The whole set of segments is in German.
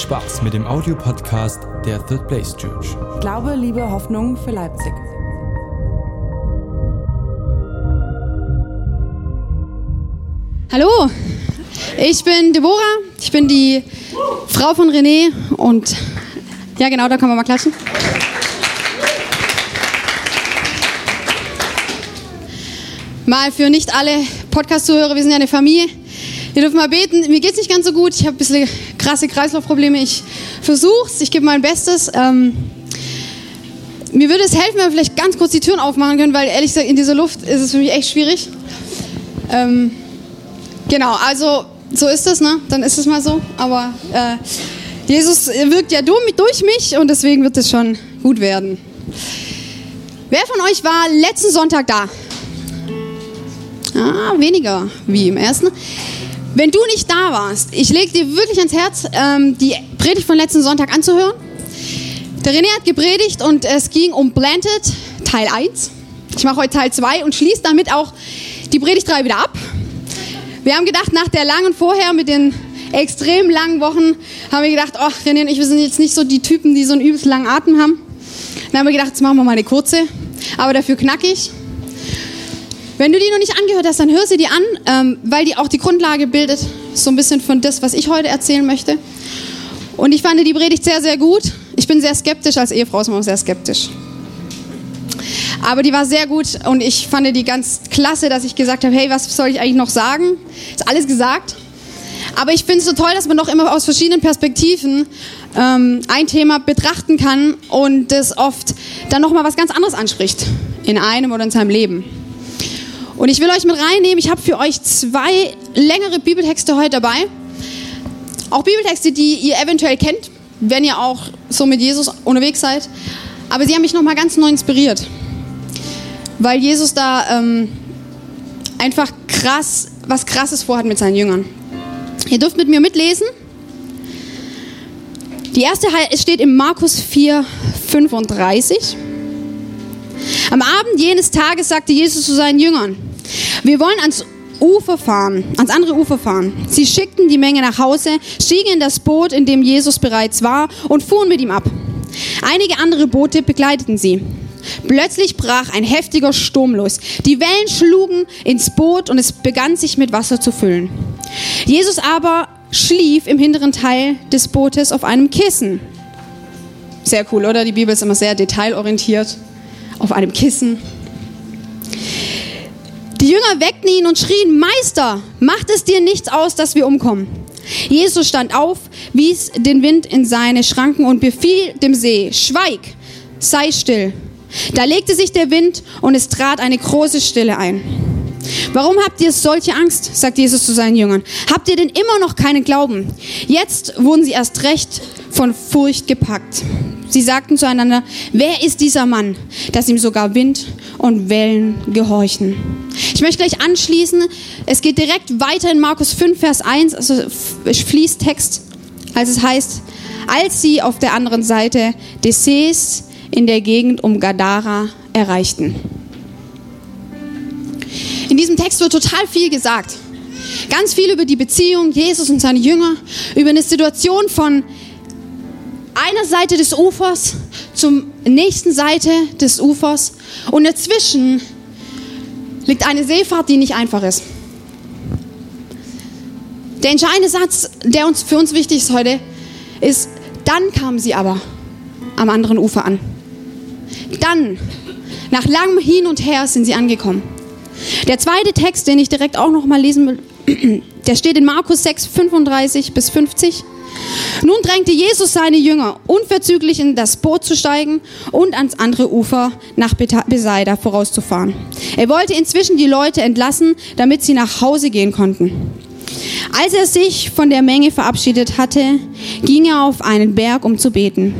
Spaß mit dem Audiopodcast der Third Place Church. Glaube, Liebe, Hoffnung für Leipzig. Hallo, ich bin Deborah, ich bin die Frau von René und ja genau, da können wir mal klatschen. Mal für nicht alle Podcast-Zuhörer, wir sind ja eine Familie. Wir dürfen mal beten. Mir geht es nicht ganz so gut. Ich habe ein bisschen krasse Kreislaufprobleme. Ich versuche es, ich gebe mein Bestes. Ähm, mir würde es helfen, wenn wir vielleicht ganz kurz die Türen aufmachen können, weil ehrlich gesagt, in dieser Luft ist es für mich echt schwierig. Ähm, genau, also so ist es, ne? Dann ist es mal so. Aber äh, Jesus wirkt ja durch mich und deswegen wird es schon gut werden. Wer von euch war letzten Sonntag da? Ah, weniger wie im ersten. Wenn du nicht da warst, ich lege dir wirklich ans Herz, ähm, die Predigt von letzten Sonntag anzuhören. Der René hat gepredigt und es ging um Planted, Teil 1. Ich mache heute Teil 2 und schließe damit auch die Predigt 3 wieder ab. Wir haben gedacht, nach der langen vorher mit den extrem langen Wochen, haben wir gedacht, ach, René und ich, wir sind jetzt nicht so die Typen, die so einen übelst langen Atem haben. Dann haben wir gedacht, jetzt machen wir mal eine kurze, aber dafür knackig. Wenn du die noch nicht angehört hast, dann hör sie dir an, ähm, weil die auch die Grundlage bildet, so ein bisschen von das, was ich heute erzählen möchte. Und ich fand die Predigt sehr, sehr gut. Ich bin sehr skeptisch, als Ehefrau ist man sehr skeptisch. Aber die war sehr gut und ich fand die ganz klasse, dass ich gesagt habe, hey, was soll ich eigentlich noch sagen? Ist alles gesagt. Aber ich finde es so toll, dass man noch immer aus verschiedenen Perspektiven ähm, ein Thema betrachten kann und das oft dann nochmal was ganz anderes anspricht in einem oder in seinem Leben. Und ich will euch mit reinnehmen, ich habe für euch zwei längere Bibeltexte heute dabei. Auch Bibeltexte, die ihr eventuell kennt, wenn ihr auch so mit Jesus unterwegs seid. Aber sie haben mich nochmal ganz neu inspiriert. Weil Jesus da ähm, einfach krass, was krasses vorhat mit seinen Jüngern. Ihr dürft mit mir mitlesen. Die erste steht im Markus 4, 35. Am Abend jenes Tages sagte Jesus zu seinen Jüngern, wir wollen ans Ufer fahren, ans andere Ufer fahren. Sie schickten die Menge nach Hause, stiegen in das Boot, in dem Jesus bereits war, und fuhren mit ihm ab. Einige andere Boote begleiteten sie. Plötzlich brach ein heftiger Sturm los. Die Wellen schlugen ins Boot und es begann sich mit Wasser zu füllen. Jesus aber schlief im hinteren Teil des Bootes auf einem Kissen. Sehr cool, oder? Die Bibel ist immer sehr detailorientiert. Auf einem Kissen. Die Jünger weckten ihn und schrien, Meister, macht es dir nichts aus, dass wir umkommen. Jesus stand auf, wies den Wind in seine Schranken und befiel dem See, schweig, sei still. Da legte sich der Wind und es trat eine große Stille ein. Warum habt ihr solche Angst? sagt Jesus zu seinen Jüngern. Habt ihr denn immer noch keinen Glauben? Jetzt wurden sie erst recht von Furcht gepackt. Sie sagten zueinander, wer ist dieser Mann, dass ihm sogar Wind und Wellen gehorchen? Ich möchte gleich anschließen. Es geht direkt weiter in Markus 5, Vers 1, also Fließtext, als es heißt, als sie auf der anderen Seite des Sees in der Gegend um Gadara erreichten. In diesem Text wird total viel gesagt. Ganz viel über die Beziehung Jesus und seine Jünger, über eine Situation von einer Seite des Ufers zum nächsten Seite des Ufers und dazwischen liegt eine Seefahrt, die nicht einfach ist. Der entscheidende Satz, der uns für uns wichtig ist heute, ist, dann kamen sie aber am anderen Ufer an. Dann, nach langem Hin und Her, sind sie angekommen. Der zweite Text, den ich direkt auch noch mal lesen will, der steht in Markus 6, 35 bis 50. Nun drängte Jesus seine Jünger, unverzüglich in das Boot zu steigen und ans andere Ufer nach Besaida vorauszufahren. Er wollte inzwischen die Leute entlassen, damit sie nach Hause gehen konnten. Als er sich von der Menge verabschiedet hatte, ging er auf einen Berg, um zu beten.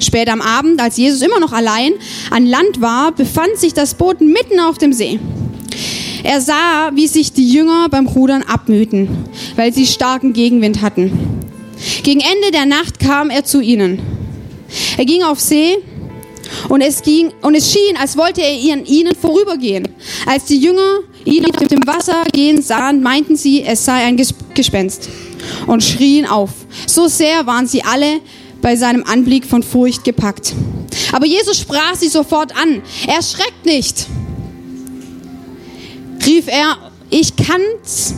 Später am Abend, als Jesus immer noch allein an Land war, befand sich das Boot mitten auf dem See. Er sah, wie sich die Jünger beim Rudern abmühten, weil sie starken Gegenwind hatten. Gegen Ende der Nacht kam er zu ihnen. Er ging auf See und es, ging, und es schien, als wollte er an ihnen vorübergehen. Als die Jünger ihn auf dem Wasser gehen sahen, meinten sie, es sei ein Gespenst und schrien auf. So sehr waren sie alle bei seinem Anblick von Furcht gepackt. Aber Jesus sprach sie sofort an. Erschreckt nicht, rief er, ich kann's,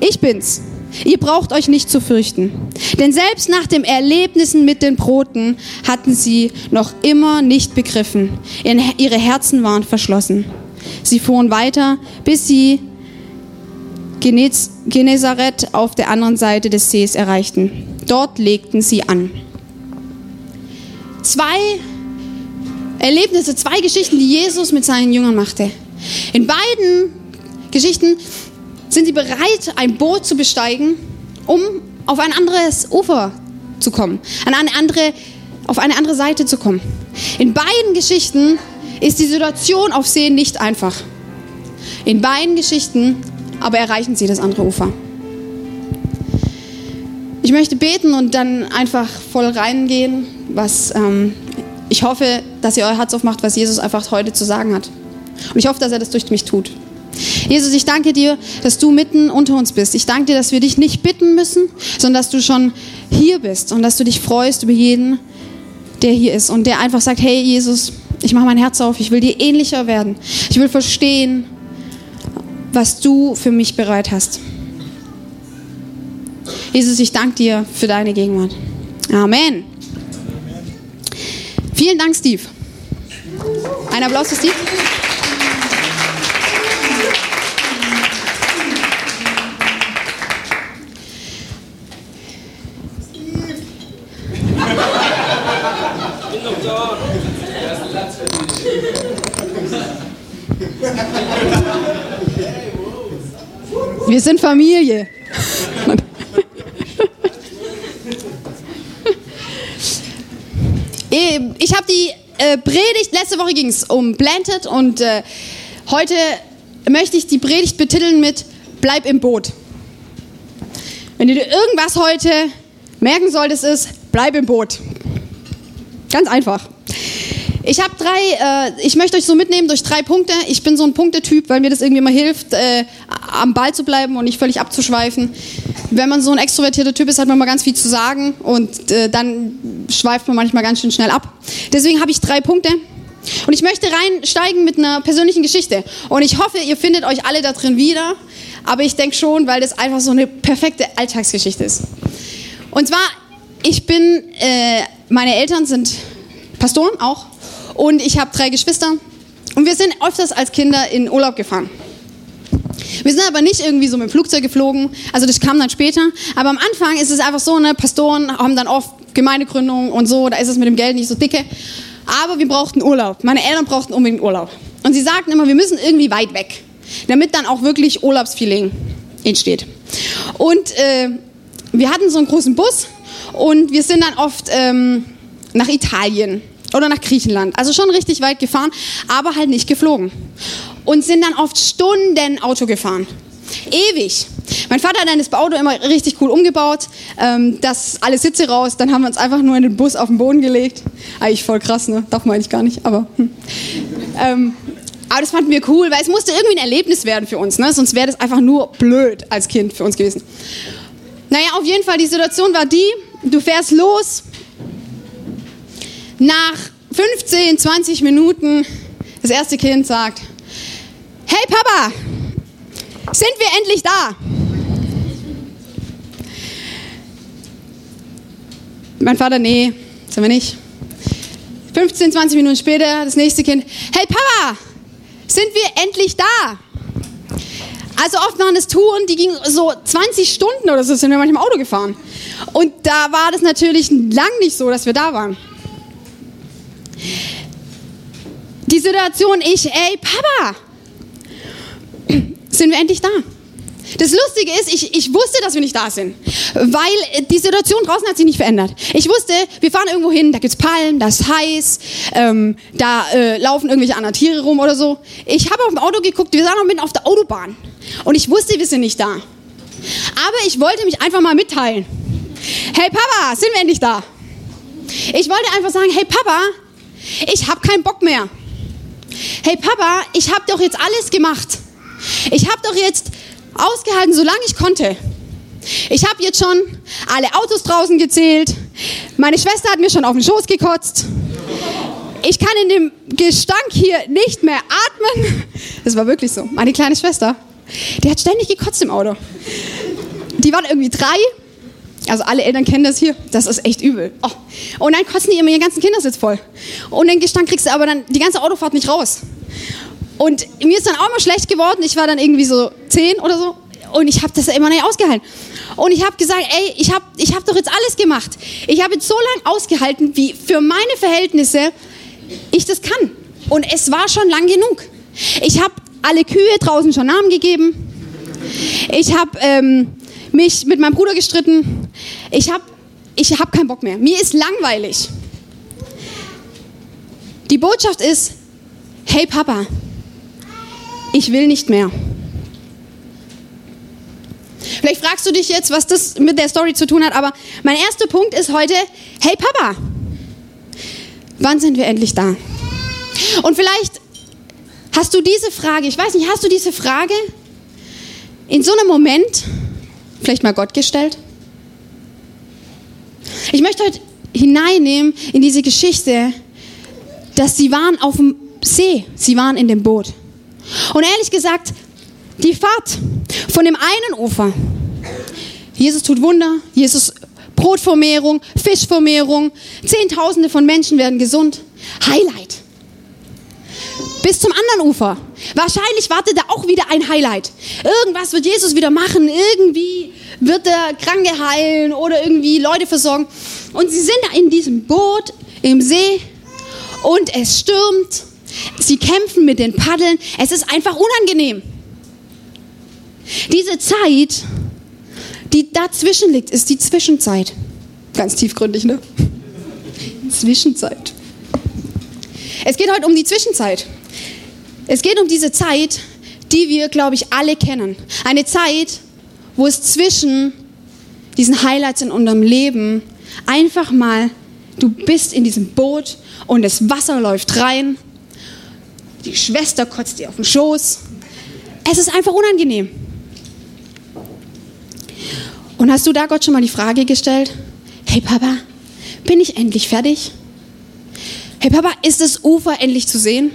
ich bin's. Ihr braucht euch nicht zu fürchten. Denn selbst nach den Erlebnissen mit den Broten hatten sie noch immer nicht begriffen. Ihre Herzen waren verschlossen. Sie fuhren weiter, bis sie Genezareth auf der anderen Seite des Sees erreichten. Dort legten sie an. Zwei Erlebnisse, zwei Geschichten, die Jesus mit seinen Jüngern machte. In beiden Geschichten sind sie bereit, ein Boot zu besteigen, um auf ein anderes Ufer zu kommen, an eine andere, auf eine andere Seite zu kommen. In beiden Geschichten ist die Situation auf See nicht einfach. In beiden Geschichten aber erreichen sie das andere Ufer. Ich möchte beten und dann einfach voll reingehen, was ähm, ich hoffe, dass ihr euer Herz aufmacht, was Jesus einfach heute zu sagen hat. Und ich hoffe, dass er das durch mich tut. Jesus, ich danke dir, dass du mitten unter uns bist. Ich danke dir, dass wir dich nicht bitten müssen, sondern dass du schon hier bist und dass du dich freust über jeden, der hier ist und der einfach sagt, hey Jesus, ich mache mein Herz auf, ich will dir ähnlicher werden. Ich will verstehen, was du für mich bereit hast. Jesus, ich danke dir für deine Gegenwart. Amen. Vielen Dank, Steve. Ein Applaus für Steve. Wir sind Familie. Ich habe die äh, Predigt, letzte Woche ging es um Blended und äh, heute möchte ich die Predigt betiteln mit Bleib im Boot. Wenn du dir irgendwas heute merken solltest, ist, bleib im Boot. Ganz einfach. Drei, äh, ich möchte euch so mitnehmen durch drei Punkte. Ich bin so ein Punktetyp, weil mir das irgendwie immer hilft, äh, am Ball zu bleiben und nicht völlig abzuschweifen. Wenn man so ein extrovertierter Typ ist, hat man mal ganz viel zu sagen und äh, dann schweift man manchmal ganz schön schnell ab. Deswegen habe ich drei Punkte. Und ich möchte reinsteigen mit einer persönlichen Geschichte. Und ich hoffe, ihr findet euch alle da drin wieder. Aber ich denke schon, weil das einfach so eine perfekte Alltagsgeschichte ist. Und zwar, ich bin, äh, meine Eltern sind Pastoren auch. Und ich habe drei Geschwister. Und wir sind öfters als Kinder in Urlaub gefahren. Wir sind aber nicht irgendwie so mit dem Flugzeug geflogen, also das kam dann später. Aber am Anfang ist es einfach so, ne, Pastoren haben dann oft Gemeindegründung und so, da ist es mit dem Geld nicht so dicke. Aber wir brauchten Urlaub. Meine Eltern brauchten unbedingt Urlaub. Und sie sagten immer, wir müssen irgendwie weit weg, damit dann auch wirklich Urlaubsfeeling entsteht. Und äh, wir hatten so einen großen Bus und wir sind dann oft ähm, nach Italien oder nach Griechenland. Also schon richtig weit gefahren, aber halt nicht geflogen. Und sind dann oft Stunden Auto gefahren. Ewig. Mein Vater hat dann das Auto immer richtig cool umgebaut, ähm, das alle Sitze raus, dann haben wir uns einfach nur in den Bus auf den Boden gelegt. Eigentlich voll krass, ne? Darf man eigentlich gar nicht, aber. Hm. Ähm, aber das fanden wir cool, weil es musste irgendwie ein Erlebnis werden für uns, ne? Sonst wäre das einfach nur blöd als Kind für uns gewesen. Naja, auf jeden Fall, die Situation war die, du fährst los, nach 15, 20 Minuten das erste Kind sagt, hey Papa, sind wir endlich da? Mein Vater, nee, sind wir nicht. 15, 20 Minuten später das nächste Kind, hey Papa, sind wir endlich da? Also oft waren das Touren, die gingen so 20 Stunden oder so, sind wir manchmal im Auto gefahren. Und da war das natürlich lang nicht so, dass wir da waren. Die Situation, ich, ey, Papa, sind wir endlich da? Das Lustige ist, ich, ich wusste, dass wir nicht da sind, weil die Situation draußen hat sich nicht verändert. Ich wusste, wir fahren irgendwo hin, da gibt es Palmen, da ist heiß, ähm, da äh, laufen irgendwelche anderen Tiere rum oder so. Ich habe auf dem Auto geguckt, wir waren noch mitten auf der Autobahn und ich wusste, wir sind nicht da. Aber ich wollte mich einfach mal mitteilen. Hey Papa, sind wir endlich da? Ich wollte einfach sagen, hey Papa, ich habe keinen Bock mehr. Hey Papa, ich habe doch jetzt alles gemacht. Ich habe doch jetzt ausgehalten, solange ich konnte. Ich habe jetzt schon alle Autos draußen gezählt. Meine Schwester hat mir schon auf den Schoß gekotzt. Ich kann in dem Gestank hier nicht mehr atmen. Das war wirklich so. Meine kleine Schwester, die hat ständig gekotzt im Auto. Die waren irgendwie drei. Also alle Eltern kennen das hier. Das ist echt übel. Oh. Und dann kotzen die immer ihren ganzen Kindersitz voll. Und den Gestank kriegst du aber dann die ganze Autofahrt nicht raus. Und mir ist dann auch immer schlecht geworden. Ich war dann irgendwie so zehn oder so. Und ich habe das immer nicht ausgehalten. Und ich habe gesagt, ey, ich habe ich hab doch jetzt alles gemacht. Ich habe jetzt so lange ausgehalten, wie für meine Verhältnisse ich das kann. Und es war schon lang genug. Ich habe alle Kühe draußen schon Namen gegeben. Ich habe ähm, mich mit meinem Bruder gestritten. Ich habe ich hab keinen Bock mehr. Mir ist langweilig. Die Botschaft ist, hey Papa, ich will nicht mehr. Vielleicht fragst du dich jetzt, was das mit der Story zu tun hat, aber mein erster Punkt ist heute, hey Papa, wann sind wir endlich da? Und vielleicht hast du diese Frage, ich weiß nicht, hast du diese Frage in so einem Moment vielleicht mal Gott gestellt? Ich möchte heute hineinnehmen in diese Geschichte, dass sie waren auf dem See, sie waren in dem Boot. Und ehrlich gesagt, die Fahrt von dem einen Ufer, Jesus tut Wunder, Jesus Brotvermehrung, Fischvermehrung, Zehntausende von Menschen werden gesund. Highlight. Bis zum anderen Ufer. Wahrscheinlich wartet da auch wieder ein Highlight. Irgendwas wird Jesus wieder machen. Irgendwie wird er Kranke heilen oder irgendwie Leute versorgen. Und sie sind da in diesem Boot im See und es stürmt. Sie kämpfen mit den Paddeln. Es ist einfach unangenehm. Diese Zeit, die dazwischen liegt, ist die Zwischenzeit. Ganz tiefgründig, ne? Zwischenzeit. Es geht heute um die Zwischenzeit. Es geht um diese Zeit, die wir, glaube ich, alle kennen. Eine Zeit, wo es zwischen diesen Highlights in unserem Leben einfach mal, du bist in diesem Boot und das Wasser läuft rein, die Schwester kotzt dir auf den Schoß. Es ist einfach unangenehm. Und hast du da Gott schon mal die Frage gestellt, hey Papa, bin ich endlich fertig? Hey Papa, ist das Ufer endlich zu sehen?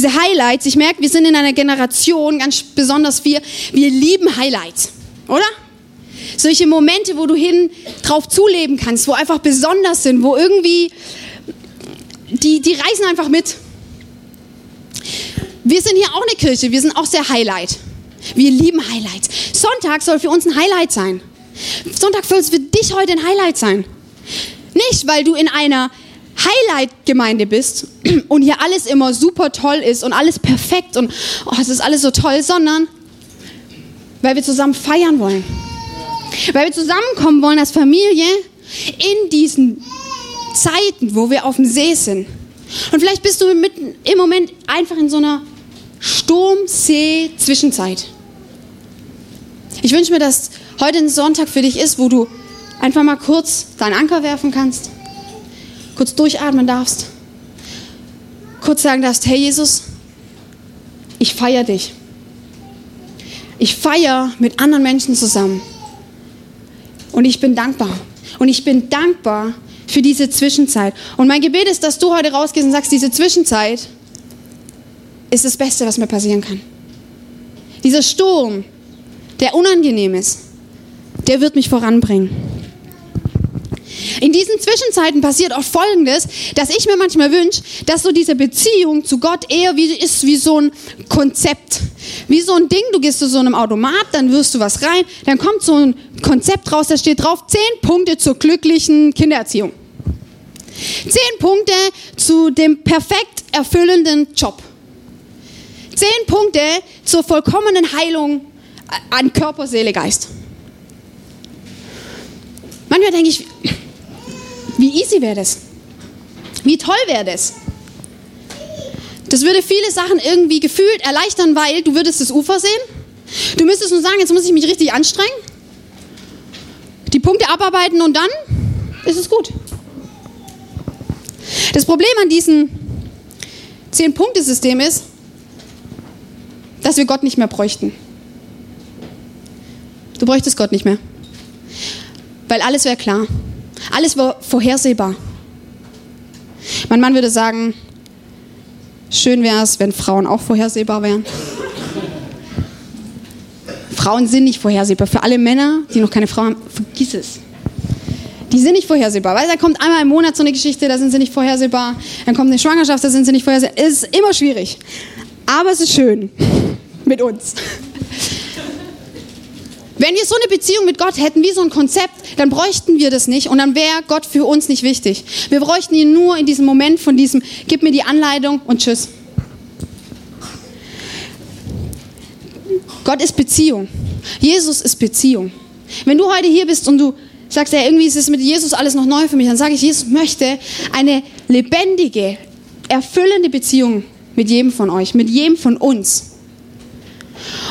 Diese Highlights, ich merke, wir sind in einer Generation, ganz besonders wir, wir lieben Highlights, oder? Solche Momente, wo du hin drauf zuleben kannst, wo einfach besonders sind, wo irgendwie die, die reisen einfach mit. Wir sind hier auch eine Kirche, wir sind auch sehr Highlight. Wir lieben Highlights. Sonntag soll für uns ein Highlight sein. Sonntag soll es für dich heute ein Highlight sein. Nicht, weil du in einer Highlight-Gemeinde bist und hier alles immer super toll ist und alles perfekt und oh, es ist alles so toll, sondern weil wir zusammen feiern wollen. Weil wir zusammenkommen wollen als Familie in diesen Zeiten, wo wir auf dem See sind. Und vielleicht bist du mitten im Moment einfach in so einer Sturm-See-Zwischenzeit. Ich wünsche mir, dass heute ein Sonntag für dich ist, wo du einfach mal kurz deinen Anker werfen kannst, kurz durchatmen darfst, kurz sagen darfst, hey Jesus, ich feiere dich. Ich feiere mit anderen Menschen zusammen. Und ich bin dankbar. Und ich bin dankbar für diese Zwischenzeit. Und mein Gebet ist, dass du heute rausgehst und sagst, diese Zwischenzeit ist das Beste, was mir passieren kann. Dieser Sturm, der unangenehm ist, der wird mich voranbringen. In diesen Zwischenzeiten passiert auch Folgendes, dass ich mir manchmal wünsche, dass so diese Beziehung zu Gott eher wie, ist wie so ein Konzept. Wie so ein Ding, du gehst zu so einem Automat, dann wirst du was rein, dann kommt so ein Konzept raus, da steht drauf, zehn Punkte zur glücklichen Kindererziehung. Zehn Punkte zu dem perfekt erfüllenden Job. Zehn Punkte zur vollkommenen Heilung an Körper, Seele, Geist. Manchmal denke ich, wie easy wäre das? Wie toll wäre das? Das würde viele Sachen irgendwie gefühlt erleichtern, weil du würdest das Ufer sehen. Du müsstest nur sagen, jetzt muss ich mich richtig anstrengen. Die Punkte abarbeiten und dann ist es gut. Das Problem an diesen Zehn-Punkte-System ist, dass wir Gott nicht mehr bräuchten. Du bräuchtest Gott nicht mehr. Weil alles wäre klar. Alles war vorhersehbar. Mein Mann würde sagen, schön wäre es, wenn Frauen auch vorhersehbar wären. Frauen sind nicht vorhersehbar. Für alle Männer, die noch keine Frau haben, vergiss es. Die sind nicht vorhersehbar. Weil da kommt einmal im Monat so eine Geschichte, da sind sie nicht vorhersehbar. Dann kommt eine Schwangerschaft, da sind sie nicht vorhersehbar. Es ist immer schwierig. Aber es ist schön mit uns. Wenn wir so eine Beziehung mit Gott hätten, wie so ein Konzept, dann bräuchten wir das nicht und dann wäre Gott für uns nicht wichtig. Wir bräuchten ihn nur in diesem Moment von diesem, gib mir die Anleitung und tschüss. Gott ist Beziehung. Jesus ist Beziehung. Wenn du heute hier bist und du sagst, ja, irgendwie ist es mit Jesus alles noch neu für mich, dann sage ich, Jesus möchte eine lebendige, erfüllende Beziehung mit jedem von euch, mit jedem von uns.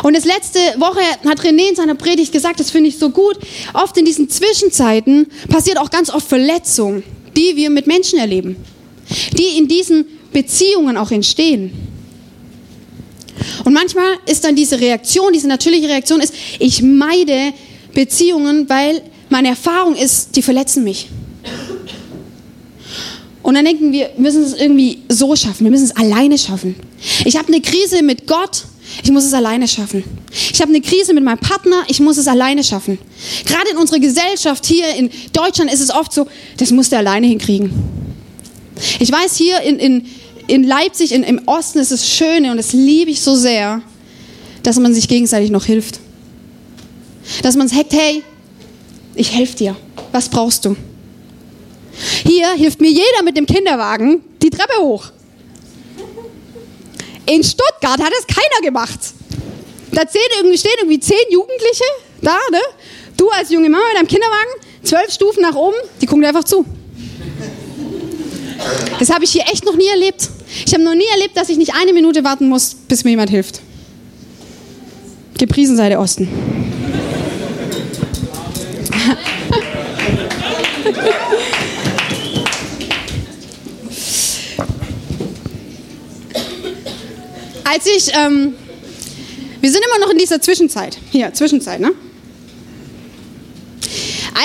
Und das letzte Woche hat René in seiner Predigt gesagt, das finde ich so gut, oft in diesen Zwischenzeiten passiert auch ganz oft Verletzung, die wir mit Menschen erleben, die in diesen Beziehungen auch entstehen. Und manchmal ist dann diese Reaktion, diese natürliche Reaktion ist, ich meide Beziehungen, weil meine Erfahrung ist, die verletzen mich. Und dann denken wir, wir müssen es irgendwie so schaffen, wir müssen es alleine schaffen. Ich habe eine Krise mit Gott, ich muss es alleine schaffen. Ich habe eine Krise mit meinem Partner, ich muss es alleine schaffen. Gerade in unserer Gesellschaft hier in Deutschland ist es oft so, das muss der alleine hinkriegen. Ich weiß, hier in, in, in Leipzig, in, im Osten ist es schön und das liebe ich so sehr, dass man sich gegenseitig noch hilft. Dass man sagt, hey, ich helfe dir. Was brauchst du? Hier hilft mir jeder mit dem Kinderwagen die Treppe hoch. In Stuttgart hat es keiner gemacht. Da stehen irgendwie, stehen irgendwie zehn Jugendliche da, ne? Du als junge Mama mit deinem Kinderwagen, zwölf Stufen nach oben, die gucken dir einfach zu. Das habe ich hier echt noch nie erlebt. Ich habe noch nie erlebt, dass ich nicht eine Minute warten muss, bis mir jemand hilft. Gepriesen sei der Osten. Als ich, ähm, wir sind immer noch in dieser Zwischenzeit, hier, Zwischenzeit, ne?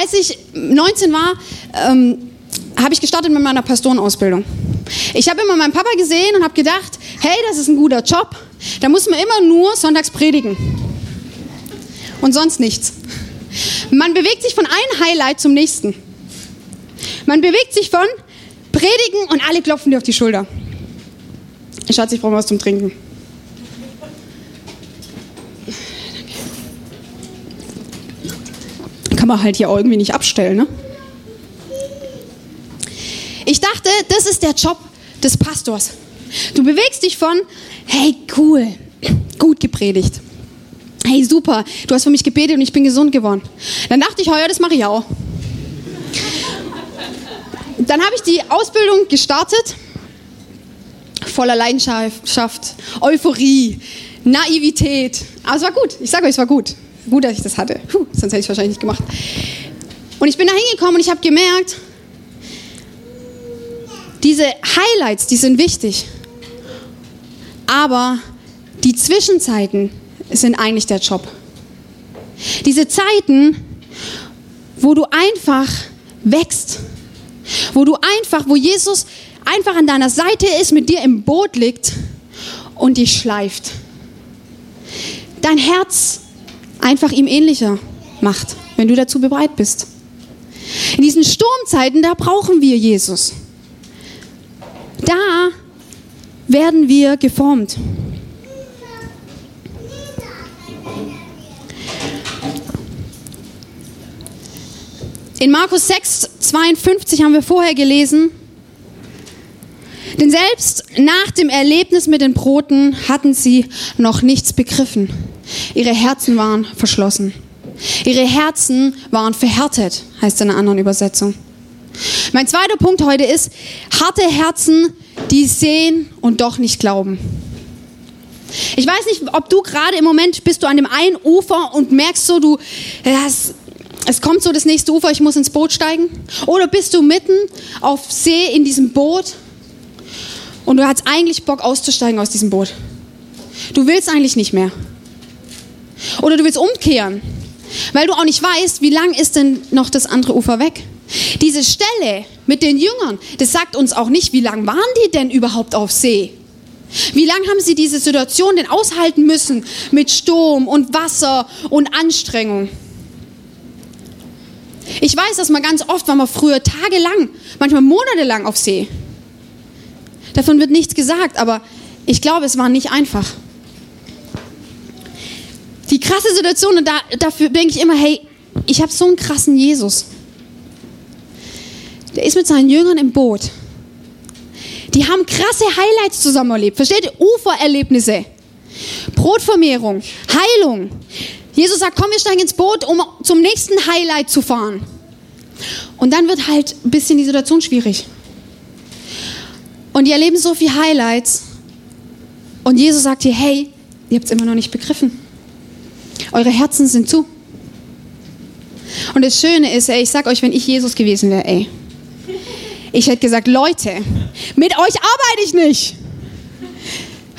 Als ich 19 war, ähm, habe ich gestartet mit meiner Pastorenausbildung. Ich habe immer meinen Papa gesehen und habe gedacht, hey, das ist ein guter Job. Da muss man immer nur sonntags predigen. Und sonst nichts. Man bewegt sich von einem Highlight zum nächsten. Man bewegt sich von predigen und alle klopfen dir auf die Schulter. Schatz, ich brauche was zum Trinken. Kann man halt hier auch irgendwie nicht abstellen, ne? Ich dachte, das ist der Job des Pastors. Du bewegst dich von, hey, cool, gut gepredigt. Hey, super, du hast für mich gebetet und ich bin gesund geworden. Dann dachte ich, heuer, das mache ich auch. Dann habe ich die Ausbildung gestartet, voller Leidenschaft, Euphorie, Naivität. Aber es war gut, ich sage euch, es war gut. Gut, dass ich das hatte, Puh, sonst hätte ich es wahrscheinlich nicht gemacht. Und ich bin da hingekommen und ich habe gemerkt, diese Highlights, die sind wichtig. Aber die Zwischenzeiten sind eigentlich der Job. Diese Zeiten, wo du einfach wächst, wo du einfach, wo Jesus einfach an deiner Seite ist, mit dir im Boot liegt und dich schleift. Dein Herz einfach ihm ähnlicher macht, wenn du dazu bereit bist. In diesen Sturmzeiten, da brauchen wir Jesus. Da werden wir geformt. In Markus 6, 52 haben wir vorher gelesen, denn selbst nach dem Erlebnis mit den Broten hatten sie noch nichts begriffen. Ihre Herzen waren verschlossen. Ihre Herzen waren verhärtet, heißt in einer anderen Übersetzung. Mein zweiter Punkt heute ist, harte Herzen, die sehen und doch nicht glauben. Ich weiß nicht, ob du gerade im Moment bist du an dem einen Ufer und merkst so, du, es, es kommt so das nächste Ufer, ich muss ins Boot steigen. Oder bist du mitten auf See in diesem Boot Und du hast eigentlich Bock auszusteigen aus diesem Boot. Du willst eigentlich nicht mehr. Oder du willst umkehren, weil du auch nicht weißt, wie lang ist denn noch das andere Ufer weg. Diese Stelle mit den Jüngern, das sagt uns auch nicht, wie lang waren die denn überhaupt auf See? Wie lange haben sie diese Situation denn aushalten müssen mit Sturm und Wasser und Anstrengung? Ich weiß, dass man ganz oft war man früher tagelang, manchmal monatelang auf See. Davon wird nichts gesagt, aber ich glaube, es war nicht einfach. Die krasse Situation, und da, dafür denke ich immer, hey, ich habe so einen krassen Jesus. Der ist mit seinen Jüngern im Boot. Die haben krasse Highlights zusammen erlebt. Versteht ihr? Ufererlebnisse. Brotvermehrung, Heilung. Jesus sagt, komm, wir steigen ins Boot, um zum nächsten Highlight zu fahren. Und dann wird halt ein bisschen die Situation schwierig. Und die erleben so viele Highlights. Und Jesus sagt hier, hey, ihr habt es immer noch nicht begriffen. Eure Herzen sind zu. Und das Schöne ist, ey, ich sag euch, wenn ich Jesus gewesen wäre, ey, ich hätte gesagt, Leute, mit euch arbeite ich nicht.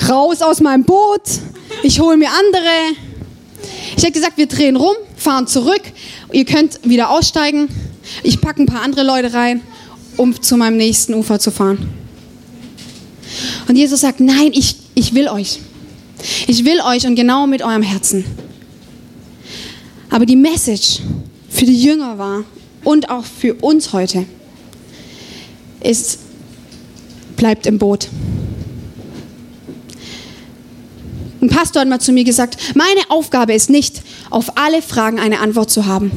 Raus aus meinem Boot, ich hole mir andere. Ich hätte gesagt, wir drehen rum, fahren zurück, ihr könnt wieder aussteigen. Ich packe ein paar andere Leute rein, um zu meinem nächsten Ufer zu fahren. Und Jesus sagt, nein, ich, ich will euch. Ich will euch und genau mit eurem Herzen. Aber die Message für die Jünger war und auch für uns heute, ist, bleibt im Boot. Ein Pastor hat mal zu mir gesagt, meine Aufgabe ist nicht, auf alle Fragen eine Antwort zu haben.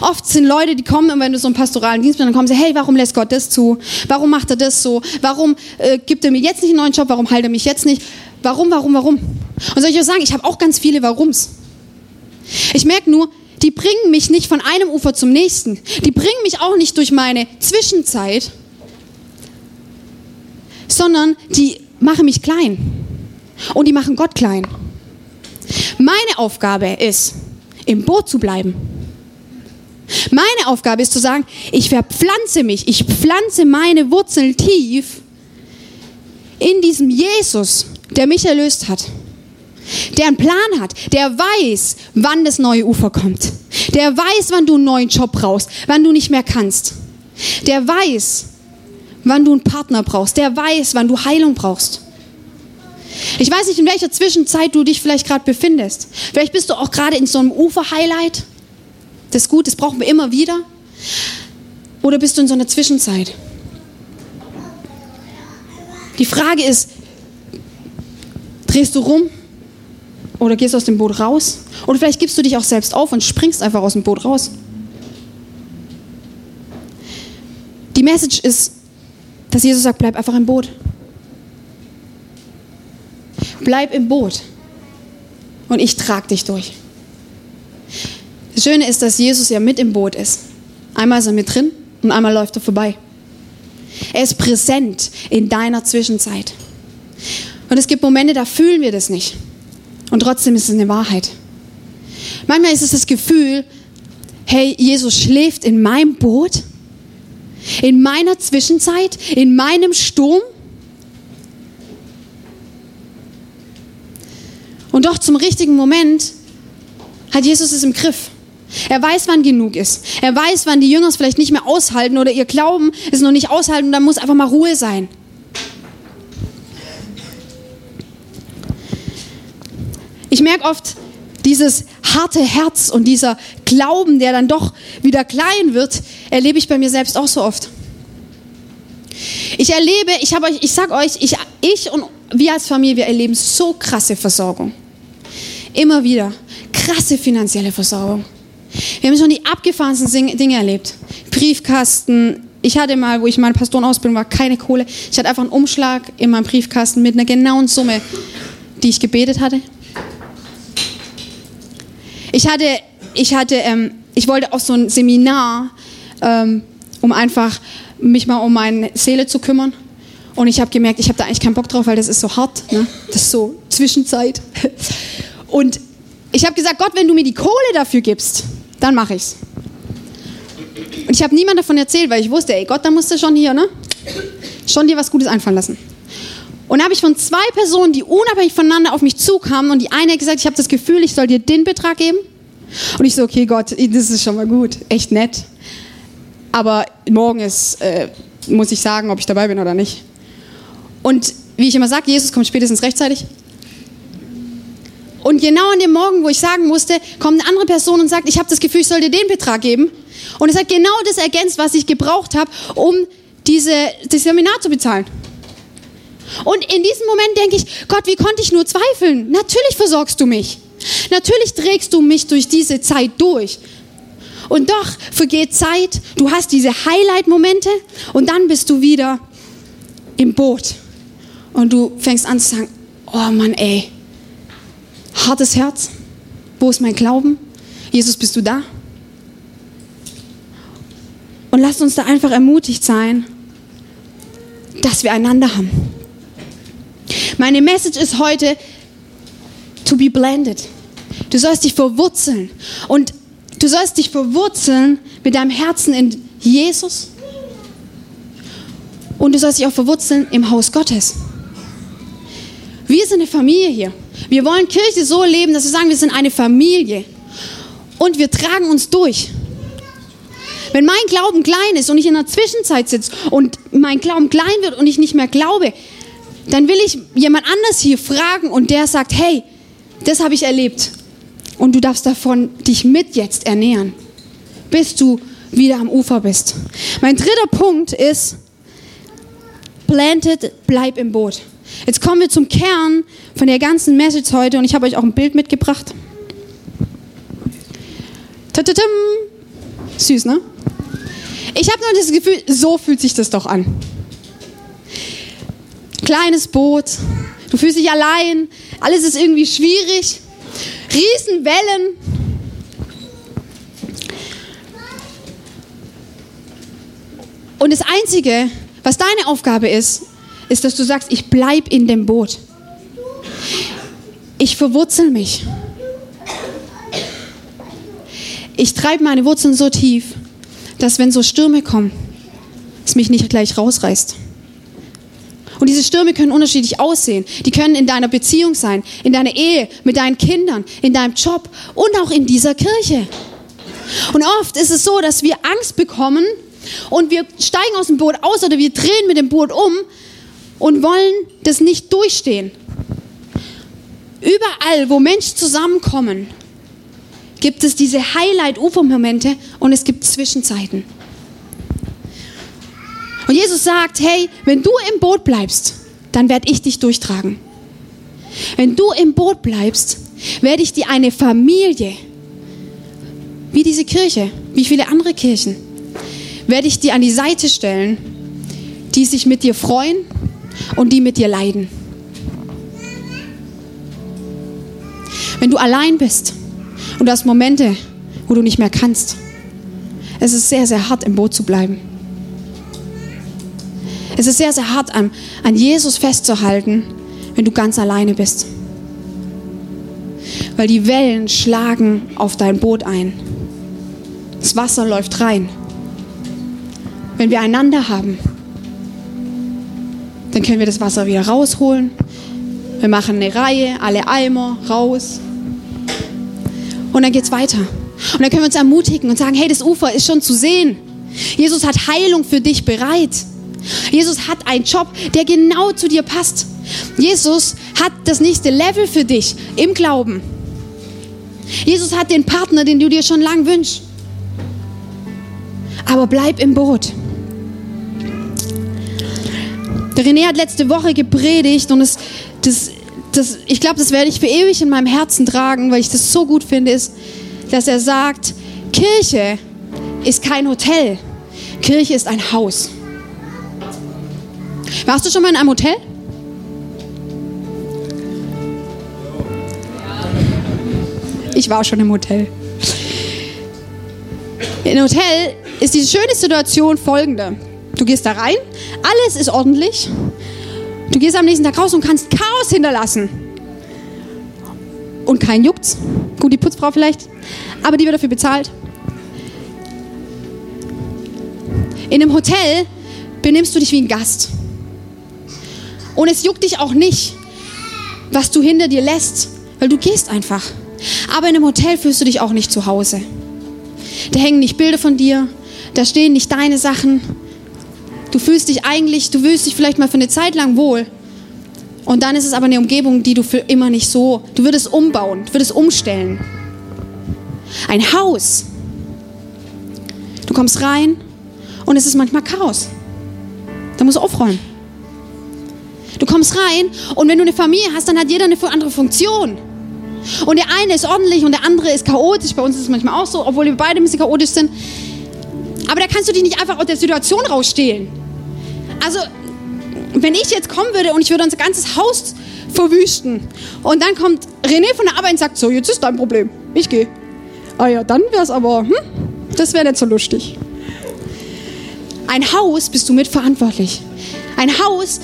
Oft sind Leute, die kommen, und wenn du so einen pastoralen Dienst bist, dann kommen sie, hey, warum lässt Gott das zu? Warum macht er das so? Warum äh, gibt er mir jetzt nicht einen neuen Job? Warum heilt er mich jetzt nicht? Warum, warum, warum? Und soll ich euch sagen, ich habe auch ganz viele Warums. Ich merke nur, die bringen mich nicht von einem Ufer zum nächsten. Die bringen mich auch nicht durch meine Zwischenzeit, sondern die machen mich klein. Und die machen Gott klein. Meine Aufgabe ist, im Boot zu bleiben. Meine Aufgabe ist zu sagen, ich verpflanze mich, ich pflanze meine Wurzeln tief in diesem Jesus, der mich erlöst hat. Der einen Plan hat, der weiß, wann das neue Ufer kommt. Der weiß, wann du einen neuen Job brauchst, wann du nicht mehr kannst. Der weiß, wann du einen Partner brauchst. Der weiß, wann du Heilung brauchst. Ich weiß nicht, in welcher Zwischenzeit du dich vielleicht gerade befindest. Vielleicht bist du auch gerade in so einem Ufer-Highlight. Das ist gut, das brauchen wir immer wieder. Oder bist du in so einer Zwischenzeit? Die Frage ist, drehst du rum oder gehst aus dem Boot raus? Oder vielleicht gibst du dich auch selbst auf und springst einfach aus dem Boot raus. Die Message ist, dass Jesus sagt, bleib einfach im Boot. Bleib im Boot und ich trage dich durch. Das Schöne ist, dass Jesus ja mit im Boot ist. Einmal ist er mit drin und einmal läuft er vorbei. Er ist präsent in deiner Zwischenzeit. Und es gibt Momente, da fühlen wir das nicht. Und trotzdem ist es eine Wahrheit. Manchmal ist es das Gefühl, hey, Jesus schläft in meinem Boot in meiner Zwischenzeit, in meinem Sturm. Und doch zum richtigen Moment hat Jesus es im Griff. Er weiß, wann genug ist. Er weiß, wann die Jünger es vielleicht nicht mehr aushalten oder ihr Glauben es noch nicht aushalten und dann muss einfach mal Ruhe sein. Ich merke oft, dieses harte Herz und dieser Glauben, der dann doch wieder klein wird, erlebe ich bei mir selbst auch so oft. Ich erlebe, ich habe euch, ich sag euch, ich, ich und wir als Familie, wir erleben so krasse Versorgung. Immer wieder. Krasse finanzielle Versorgung. Wir haben schon die abgefahrensten Dinge erlebt. Briefkasten. Ich hatte mal, wo ich meine Pastorenausbildung war, keine Kohle. Ich hatte einfach einen Umschlag in meinem Briefkasten mit einer genauen Summe, die ich gebetet hatte. Ich hatte, ich hatte, ähm, ich wollte auf so ein Seminar, ähm, um einfach mich mal um meine Seele zu kümmern. Und ich habe gemerkt, ich habe da eigentlich keinen Bock drauf, weil das ist so hart. Ne? Das ist so Zwischenzeit. Und ich habe gesagt, Gott, wenn du mir die Kohle dafür gibst, dann mache ich's. Und ich habe niemand davon erzählt, weil ich wusste, ey Gott, da musst du schon hier, ne? Schon dir was Gutes einfallen lassen. Und habe ich von zwei Personen, die unabhängig voneinander auf mich zukamen und die eine hat gesagt, ich habe das Gefühl, ich soll dir den Betrag geben. Und ich so, okay Gott, das ist schon mal gut, echt nett. Aber morgen ist, äh, muss ich sagen, ob ich dabei bin oder nicht. Und wie ich immer sage, Jesus kommt spätestens rechtzeitig. Und genau an dem Morgen, wo ich sagen musste, kommt eine andere Person und sagt, ich habe das Gefühl, ich soll dir den Betrag geben. Und es hat genau das ergänzt, was ich gebraucht habe, um diese, das Seminar zu bezahlen. Und in diesem Moment denke ich, Gott, wie konnte ich nur zweifeln? Natürlich versorgst du mich. Natürlich trägst du mich durch diese Zeit durch. Und doch vergeht Zeit, du hast diese Highlight-Momente und dann bist du wieder im Boot. Und du fängst an zu sagen, oh Mann, ey, hartes Herz, wo ist mein Glauben? Jesus, bist du da? Und lasst uns da einfach ermutigt sein, dass wir einander haben. Meine Message ist heute, to be blended. Du sollst dich verwurzeln. Und du sollst dich verwurzeln mit deinem Herzen in Jesus. Und du sollst dich auch verwurzeln im Haus Gottes. Wir sind eine Familie hier. Wir wollen Kirche so leben, dass wir sagen, wir sind eine Familie. Und wir tragen uns durch. Wenn mein Glauben klein ist und ich in der Zwischenzeit sitze und mein Glauben klein wird und ich nicht mehr glaube, dann will ich jemand anders hier fragen und der sagt, hey, das habe ich erlebt. Und du darfst davon dich mit jetzt ernähren, bis du wieder am Ufer bist. Mein dritter Punkt ist, planted, bleib im Boot. Jetzt kommen wir zum Kern von der ganzen Message heute und ich habe euch auch ein Bild mitgebracht. Süß, ne? Ich habe nur das Gefühl, so fühlt sich das doch an. Kleines Boot, du fühlst dich allein, alles ist irgendwie schwierig, Riesenwellen. Und das Einzige, was deine Aufgabe ist, ist, dass du sagst, ich bleibe in dem Boot. Ich verwurzel mich. Ich treibe meine Wurzeln so tief, dass wenn so Stürme kommen, es mich nicht gleich rausreißt. Und diese Stürme können unterschiedlich aussehen. Die können in deiner Beziehung sein, in deiner Ehe, mit deinen Kindern, in deinem Job und auch in dieser Kirche. Und oft ist es so, dass wir Angst bekommen und wir steigen aus dem Boot aus oder wir drehen mit dem Boot um und wollen das nicht durchstehen. Überall, wo Menschen zusammenkommen, gibt es diese Highlight-Ufer-Momente und es gibt Zwischenzeiten. Und Jesus sagt, hey, wenn du im Boot bleibst, dann werde ich dich durchtragen. Wenn du im Boot bleibst, werde ich dir eine Familie, wie diese Kirche, wie viele andere Kirchen, werde ich dir an die Seite stellen, die sich mit dir freuen und die mit dir leiden. Wenn du allein bist und du hast Momente, wo du nicht mehr kannst, es ist sehr, sehr hart im Boot zu bleiben. Es ist sehr, sehr hart, an, an Jesus festzuhalten, wenn du ganz alleine bist. Weil die Wellen schlagen auf dein Boot ein. Das Wasser läuft rein. Wenn wir einander haben, dann können wir das Wasser wieder rausholen. Wir machen eine Reihe, alle Eimer raus. Und dann geht es weiter. Und dann können wir uns ermutigen und sagen, hey, das Ufer ist schon zu sehen. Jesus hat Heilung für dich bereit. Jesus hat einen Job, der genau zu dir passt. Jesus hat das nächste Level für dich im Glauben. Jesus hat den Partner, den du dir schon lang wünschst. Aber bleib im Boot. Der René hat letzte Woche gepredigt und es, das, das, ich glaube, das werde ich für ewig in meinem Herzen tragen, weil ich das so gut finde, ist, dass er sagt, Kirche ist kein Hotel, Kirche ist ein Haus. Warst du schon mal in einem Hotel? Ich war schon im Hotel. Im Hotel ist die schöne Situation folgende. Du gehst da rein, alles ist ordentlich. Du gehst am nächsten Tag raus und kannst Chaos hinterlassen. Und kein juckt's. Gut, die Putzfrau vielleicht, aber die wird dafür bezahlt. In einem Hotel benimmst du dich wie ein Gast. Und es juckt dich auch nicht, was du hinter dir lässt, weil du gehst einfach. Aber in einem Hotel fühlst du dich auch nicht zu Hause. Da hängen nicht Bilder von dir, da stehen nicht deine Sachen. Du fühlst dich eigentlich, du fühlst dich vielleicht mal für eine Zeit lang wohl. Und dann ist es aber eine Umgebung, die du für immer nicht so, du würdest umbauen, du würdest umstellen. Ein Haus. Du kommst rein und es ist manchmal Chaos. Da musst du aufräumen. Du kommst rein und wenn du eine Familie hast, dann hat jeder eine andere Funktion. Und der eine ist ordentlich und der andere ist chaotisch. Bei uns ist es manchmal auch so, obwohl wir beide ein bisschen chaotisch sind. Aber da kannst du dich nicht einfach aus der Situation rausstehlen. Also, wenn ich jetzt kommen würde und ich würde unser ganzes Haus verwüsten und dann kommt René von der Arbeit und sagt, so, jetzt ist dein Problem, ich gehe. Ah ja, dann wäre es aber, hm, das wäre nicht so lustig. Ein Haus bist du mitverantwortlich. Ein Haus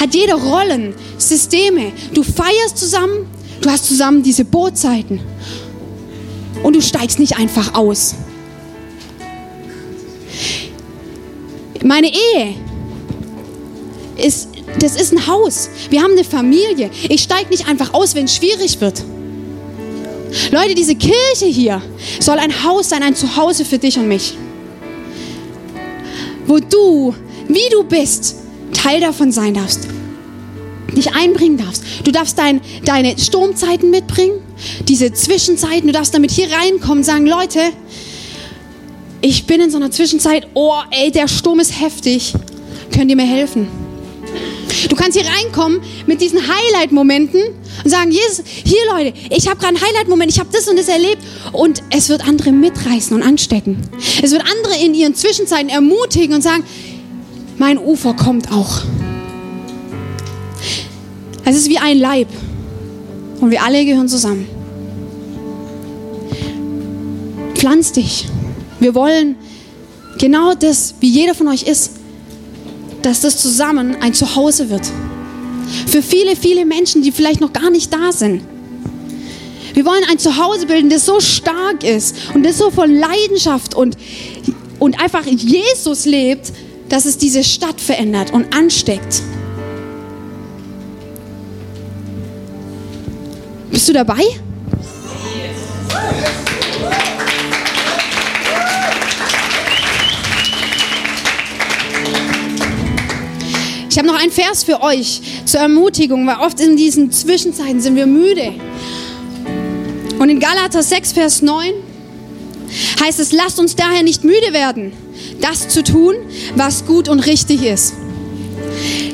hat jede Rollen, Systeme. Du feierst zusammen, du hast zusammen diese Bootzeiten und du steigst nicht einfach aus. Meine Ehe ist, das ist ein Haus. Wir haben eine Familie. Ich steige nicht einfach aus, wenn es schwierig wird. Leute, diese Kirche hier soll ein Haus sein, ein Zuhause für dich und mich. Wo du, wie du bist, Teil davon sein darfst. Dich einbringen darfst. Du darfst dein, deine Sturmzeiten mitbringen, diese Zwischenzeiten. Du darfst damit hier reinkommen und sagen, Leute, ich bin in so einer Zwischenzeit, oh ey, der Sturm ist heftig. Könnt ihr mir helfen? Du kannst hier reinkommen mit diesen Highlight-Momenten und sagen, Jesus, hier Leute, ich habe gerade einen Highlight-Moment, ich habe das und das erlebt und es wird andere mitreißen und anstecken. Es wird andere in ihren Zwischenzeiten ermutigen und sagen, mein Ufer kommt auch. Es ist wie ein Leib und wir alle gehören zusammen. Pflanz dich. Wir wollen genau das, wie jeder von euch ist, dass das zusammen ein Zuhause wird. Für viele, viele Menschen, die vielleicht noch gar nicht da sind. Wir wollen ein Zuhause bilden, das so stark ist und das so von Leidenschaft und, und einfach Jesus lebt, dass es diese Stadt verändert und ansteckt. Bist du dabei? Ich habe noch einen Vers für euch zur Ermutigung, weil oft in diesen Zwischenzeiten sind wir müde. Und in Galater 6, Vers 9 heißt es, lasst uns daher nicht müde werden, das zu tun, was gut und richtig ist.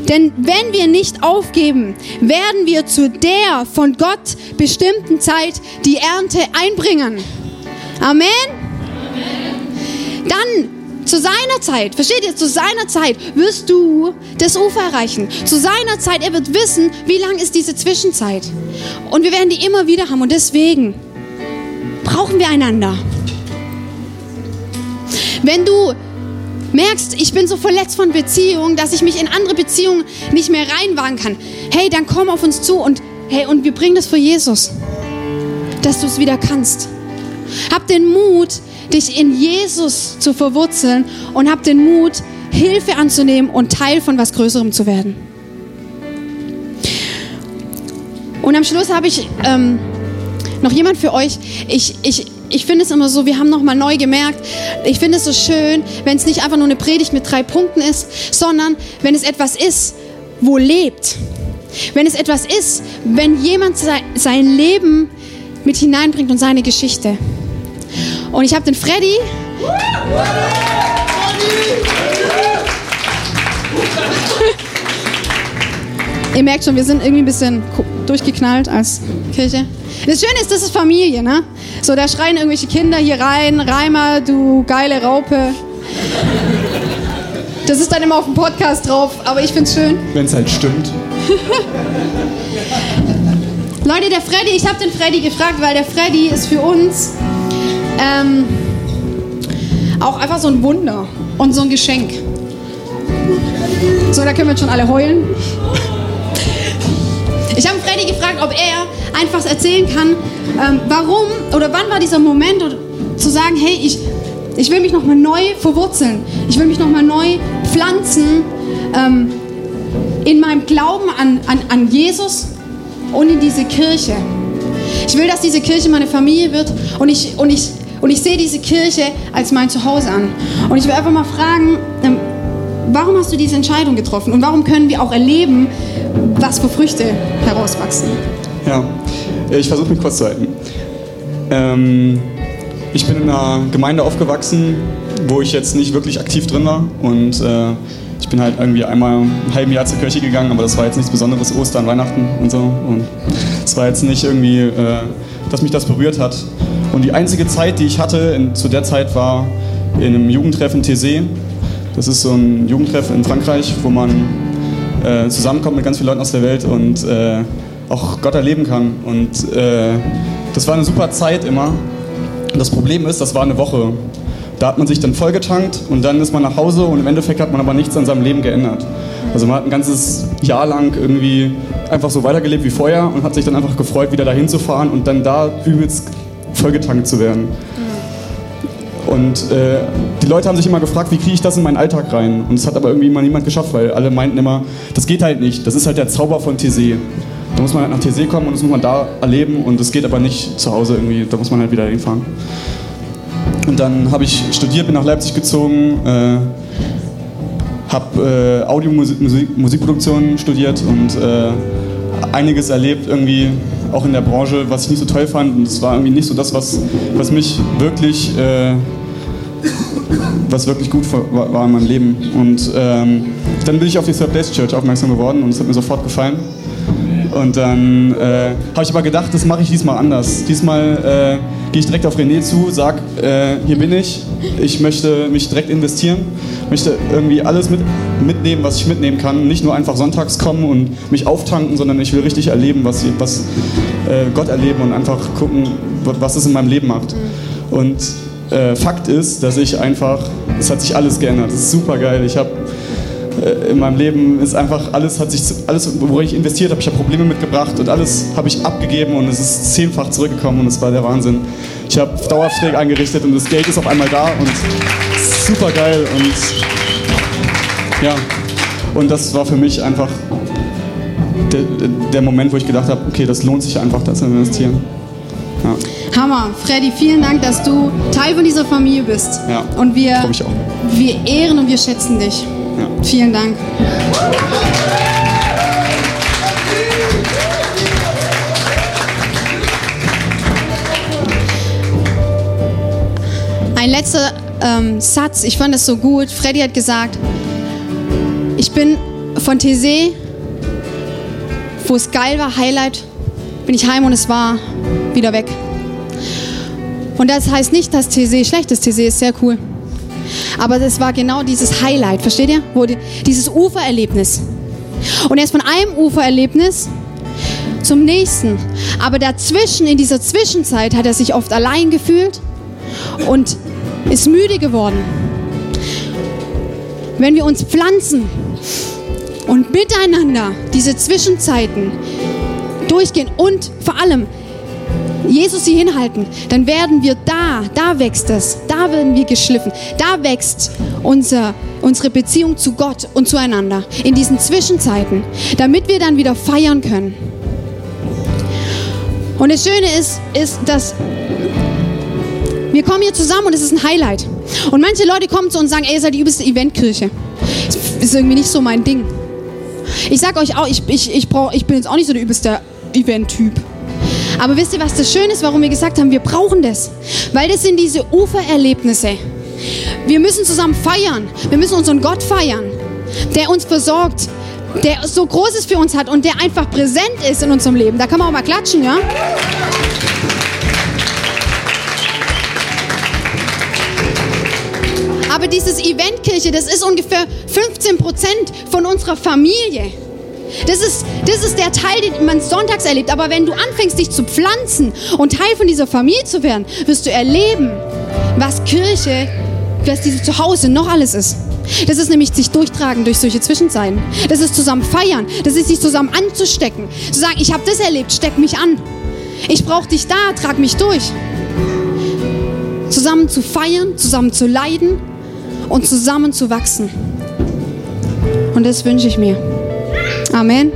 Denn wenn wir nicht aufgeben, werden wir zu der von Gott bestimmten Zeit die Ernte einbringen. Amen. Dann zu seiner Zeit, versteht ihr, zu seiner Zeit wirst du das Ufer erreichen. Zu seiner Zeit, er wird wissen, wie lang ist diese Zwischenzeit. Und wir werden die immer wieder haben. Und deswegen brauchen wir einander. Wenn du merkst, ich bin so verletzt von Beziehungen, dass ich mich in andere Beziehungen nicht mehr reinwagen kann, hey, dann komm auf uns zu und hey, und wir bringen das für Jesus, dass du es wieder kannst. Hab den Mut, dich in Jesus zu verwurzeln und hab den Mut, Hilfe anzunehmen und Teil von was Größerem zu werden. Und am Schluss habe ich ähm, noch jemand für euch. Ich, ich, ich finde es immer so, wir haben nochmal neu gemerkt, ich finde es so schön, wenn es nicht einfach nur eine Predigt mit drei Punkten ist, sondern wenn es etwas ist, wo lebt. Wenn es etwas ist, wenn jemand sein Leben mit hineinbringt und seine Geschichte. Und ich habe den Freddy. Ihr merkt schon, wir sind irgendwie ein bisschen durchgeknallt als Kirche. Das Schöne ist, das ist Familie, ne? So, da schreien irgendwelche Kinder hier rein, Reimer, du geile Raupe. Das ist dann immer auf dem Podcast drauf, aber ich find's schön. Wenn es halt stimmt. Leute, der Freddy, ich habe den Freddy gefragt, weil der Freddy ist für uns ähm, auch einfach so ein Wunder und so ein Geschenk. So, da können wir jetzt schon alle heulen. Ich habe Freddy gefragt, ob er einfach erzählen kann, ähm, warum oder wann war dieser Moment zu sagen, hey, ich, ich will mich nochmal neu verwurzeln, ich will mich nochmal neu pflanzen. Ähm, in meinem Glauben an, an, an Jesus und in diese Kirche. Ich will, dass diese Kirche meine Familie wird und ich, und ich, und ich sehe diese Kirche als mein Zuhause an. Und ich will einfach mal fragen, ähm, warum hast du diese Entscheidung getroffen und warum können wir auch erleben, was für Früchte herauswachsen? Ja, ich versuche mich kurz zu halten. Ähm, ich bin in einer Gemeinde aufgewachsen, wo ich jetzt nicht wirklich aktiv drin war und äh, ich bin halt irgendwie einmal ein halbes Jahr zur Kirche gegangen, aber das war jetzt nichts Besonderes, Ostern, Weihnachten und so. Und es war jetzt nicht irgendwie, äh, dass mich das berührt hat. Und die einzige Zeit, die ich hatte in, zu der Zeit, war in einem Jugendtreff in Thésée. Das ist so ein Jugendtreff in Frankreich, wo man äh, zusammenkommt mit ganz vielen Leuten aus der Welt und äh, auch Gott erleben kann. Und äh, das war eine super Zeit immer. Das Problem ist, das war eine Woche. Da hat man sich dann vollgetankt und dann ist man nach Hause und im Endeffekt hat man aber nichts an seinem Leben geändert. Also man hat ein ganzes Jahr lang irgendwie einfach so weitergelebt wie vorher und hat sich dann einfach gefreut, wieder dahin zu fahren und dann da übelst vollgetankt zu werden. Und äh, die Leute haben sich immer gefragt, wie kriege ich das in meinen Alltag rein? Und es hat aber irgendwie immer niemand geschafft, weil alle meinten immer, das geht halt nicht. Das ist halt der Zauber von Thésée. Da muss man halt nach Thésée kommen und das muss man da erleben und das geht aber nicht zu Hause irgendwie. Da muss man halt wieder hinfahren. Und dann habe ich studiert, bin nach Leipzig gezogen, äh, habe äh, Audio-Musikproduktion studiert und äh, einiges erlebt irgendwie auch in der Branche, was ich nicht so toll fand. Und es war irgendwie nicht so das, was, was mich wirklich, äh, was wirklich gut war, in meinem Leben. Und ähm, dann bin ich auf die Third Place Church aufmerksam geworden und es hat mir sofort gefallen. Und dann äh, habe ich aber gedacht, das mache ich diesmal anders. Diesmal äh, gehe ich direkt auf René zu, sag, äh, hier bin ich, ich möchte mich direkt investieren, möchte irgendwie alles mit, mitnehmen, was ich mitnehmen kann. Nicht nur einfach sonntags kommen und mich auftanken, sondern ich will richtig erleben, was, was äh, Gott erleben und einfach gucken, was es in meinem Leben macht. Und äh, Fakt ist, dass ich einfach, es hat sich alles geändert. Das ist super geil. Ich habe äh, in meinem Leben ist einfach alles hat sich alles worin ich investiert habe ich habe Probleme mitgebracht und alles habe ich abgegeben und es ist zehnfach zurückgekommen und es war der Wahnsinn ich habe Daueraufträge eingerichtet und das Geld ist auf einmal da und super geil und ja und das war für mich einfach der, der Moment wo ich gedacht habe okay das lohnt sich einfach das zu investieren ja. Hammer. Freddy, vielen Dank, dass du Teil von dieser Familie bist. Ja, und wir, wir ehren und wir schätzen dich. Ja. Vielen Dank. Ein letzter ähm, Satz, ich fand das so gut. Freddy hat gesagt, ich bin von TC, wo es geil war, Highlight, bin ich heim und es war wieder weg. Und das heißt nicht, dass TC schlecht ist. TC ist sehr cool. Aber das war genau dieses Highlight, versteht ihr? Wo die, dieses Ufererlebnis. Und er ist von einem Ufererlebnis zum nächsten. Aber dazwischen, in dieser Zwischenzeit, hat er sich oft allein gefühlt und ist müde geworden. Wenn wir uns pflanzen und miteinander diese Zwischenzeiten durchgehen und vor allem Jesus sie hinhalten, dann werden wir da, da wächst es, da werden wir geschliffen, da wächst unser, unsere Beziehung zu Gott und zueinander in diesen Zwischenzeiten, damit wir dann wieder feiern können. Und das Schöne ist, ist, dass wir kommen hier zusammen und es ist ein Highlight. Und manche Leute kommen zu uns und sagen, ey, ihr seid die übelste Eventkirche. Das ist irgendwie nicht so mein Ding. Ich sag euch auch, ich, ich, ich, brauch, ich bin jetzt auch nicht so der übelste Event-Typ. Aber wisst ihr, was das Schöne ist, warum wir gesagt haben, wir brauchen das? Weil das sind diese Ufererlebnisse. Wir müssen zusammen feiern. Wir müssen unseren Gott feiern, der uns versorgt, der so Großes für uns hat und der einfach präsent ist in unserem Leben. Da kann man auch mal klatschen, ja? Aber dieses Eventkirche, das ist ungefähr 15 Prozent von unserer Familie. Das ist, das ist der Teil, den man sonntags erlebt. Aber wenn du anfängst, dich zu pflanzen und Teil von dieser Familie zu werden, wirst du erleben, was Kirche, was dieses Zuhause noch alles ist. Das ist nämlich sich durchtragen durch solche Zwischenzeiten. Das ist zusammen feiern. Das ist sich zusammen anzustecken. Zu sagen, ich habe das erlebt, steck mich an. Ich brauche dich da, trag mich durch. Zusammen zu feiern, zusammen zu leiden und zusammen zu wachsen. Und das wünsche ich mir. Amen.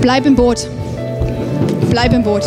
Bleib im Boot. Bleib im Boot.